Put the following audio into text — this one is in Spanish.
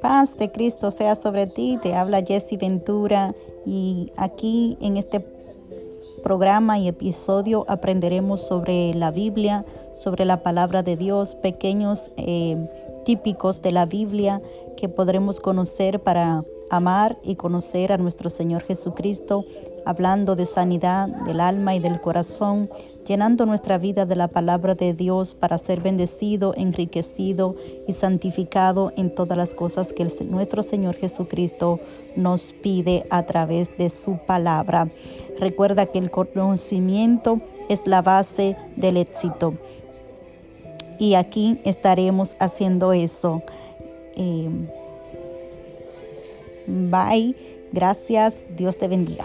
Paz de Cristo sea sobre ti. Te habla Jesse Ventura y aquí en este programa y episodio aprenderemos sobre la Biblia, sobre la palabra de Dios, pequeños eh, típicos de la Biblia que podremos conocer para amar y conocer a nuestro Señor Jesucristo, hablando de sanidad del alma y del corazón, llenando nuestra vida de la palabra de Dios para ser bendecido, enriquecido y santificado en todas las cosas que nuestro Señor Jesucristo nos pide a través de su palabra. Recuerda que el conocimiento es la base del éxito. Y aquí estaremos haciendo eso. Eh, bye. Gracias. Dios te bendiga.